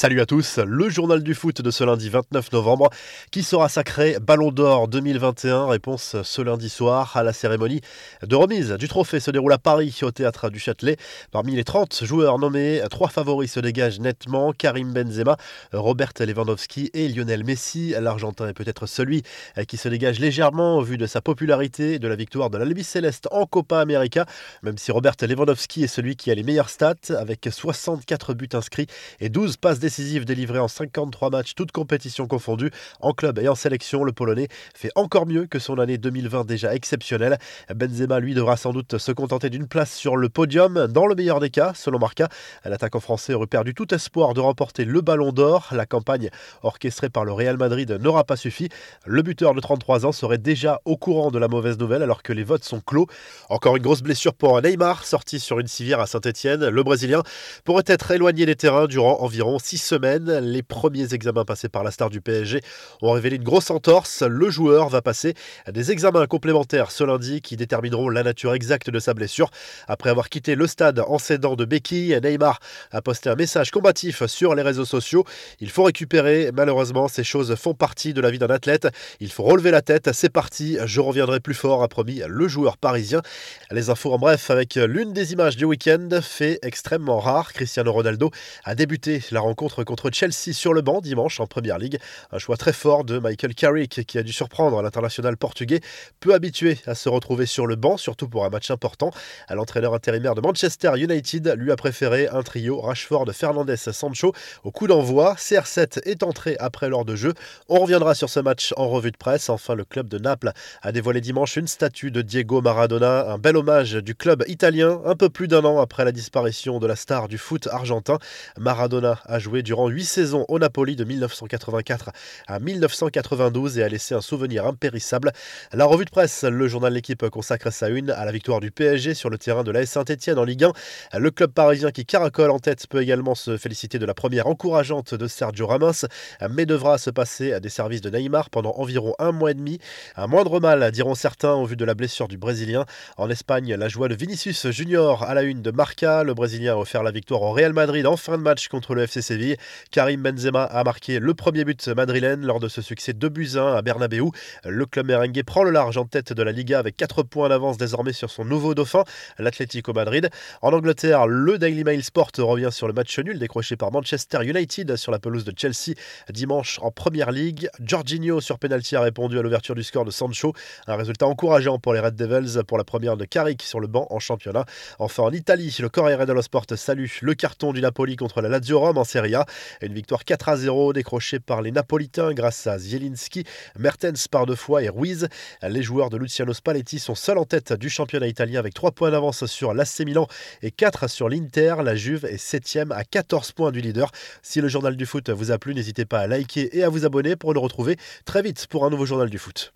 Salut à tous, le journal du foot de ce lundi 29 novembre qui sera sacré Ballon d'Or 2021. Réponse ce lundi soir à la cérémonie de remise du trophée se déroule à Paris au théâtre du Châtelet. Parmi les 30 joueurs nommés, trois favoris se dégagent nettement Karim Benzema, Robert Lewandowski et Lionel Messi. L'Argentin est peut-être celui qui se dégage légèrement au vu de sa popularité et de la victoire de l'Albi Céleste en Copa América, même si Robert Lewandowski est celui qui a les meilleures stats avec 64 buts inscrits et 12 passes décisives décisive délivrée en 53 matchs, toutes compétitions confondues. En club et en sélection, le Polonais fait encore mieux que son année 2020 déjà exceptionnelle. Benzema, lui, devra sans doute se contenter d'une place sur le podium. Dans le meilleur des cas, selon Marca, l'attaquant français aurait perdu tout espoir de remporter le ballon d'or. La campagne orchestrée par le Real Madrid n'aura pas suffi. Le buteur de 33 ans serait déjà au courant de la mauvaise nouvelle alors que les votes sont clos. Encore une grosse blessure pour Neymar, sorti sur une civière à Saint-Etienne. Le Brésilien pourrait être éloigné des terrains durant environ 6 semaine. Les premiers examens passés par la star du PSG ont révélé une grosse entorse. Le joueur va passer des examens complémentaires ce lundi qui détermineront la nature exacte de sa blessure. Après avoir quitté le stade en cédant de béquilles, Neymar a posté un message combatif sur les réseaux sociaux. Il faut récupérer. Malheureusement, ces choses font partie de la vie d'un athlète. Il faut relever la tête. C'est parti. Je reviendrai plus fort, a promis le joueur parisien. Les infos en bref avec l'une des images du week-end, fait extrêmement rare. Cristiano Ronaldo a débuté la rencontre contre Chelsea sur le banc dimanche en Première Ligue. Un choix très fort de Michael Carrick qui a dû surprendre l'international portugais, peu habitué à se retrouver sur le banc, surtout pour un match important. L'entraîneur intérimaire de Manchester United lui a préféré un trio Rashford, Fernandez, Sancho au coup d'envoi. CR7 est entré après l'heure de jeu. On reviendra sur ce match en revue de presse. Enfin, le club de Naples a dévoilé dimanche une statue de Diego Maradona, un bel hommage du club italien un peu plus d'un an après la disparition de la star du foot argentin. Maradona a joué durant huit saisons au Napoli de 1984 à 1992 et a laissé un souvenir impérissable. La revue de presse, le journal L'équipe consacre sa une à la victoire du PSG sur le terrain de l'AS Saint-Etienne en Ligue 1. Le club parisien qui caracole en tête peut également se féliciter de la première encourageante de Sergio Ramos, mais devra se passer à des services de Neymar pendant environ un mois et demi. Un moindre mal, diront certains, au vu de la blessure du Brésilien. En Espagne, la joie de Vinicius Junior à la une de Marca. Le Brésilien a offert la victoire au Real Madrid en fin de match contre le FC Séville. Karim Benzema a marqué le premier but madrilène lors de ce succès 2 buts 1 à Bernabeu. Le club merengue prend le large en tête de la Liga avec 4 points d'avance désormais sur son nouveau dauphin, l'Atlético Madrid. En Angleterre, le Daily Mail Sport revient sur le match nul décroché par Manchester United sur la pelouse de Chelsea dimanche en Première Ligue. Jorginho sur penalty a répondu à l'ouverture du score de Sancho. Un résultat encourageant pour les Red Devils pour la première de Carrick sur le banc en championnat. Enfin en Italie, le Corriere dello Sport salue le carton du Napoli contre la Lazio Rome en Une victoire 4 à 0 décrochée par les Napolitains grâce à Zielinski, Mertens par deux fois et Ruiz. Les joueurs de Luciano Spalletti sont seuls en tête du championnat italien avec 3 points d'avance sur l'AC Milan et 4 sur l'Inter. La Juve est 7 à 14 points du leader. Si le journal du foot vous a plu, n'hésitez pas à liker et à vous abonner pour nous retrouver très vite pour un nouveau journal du foot.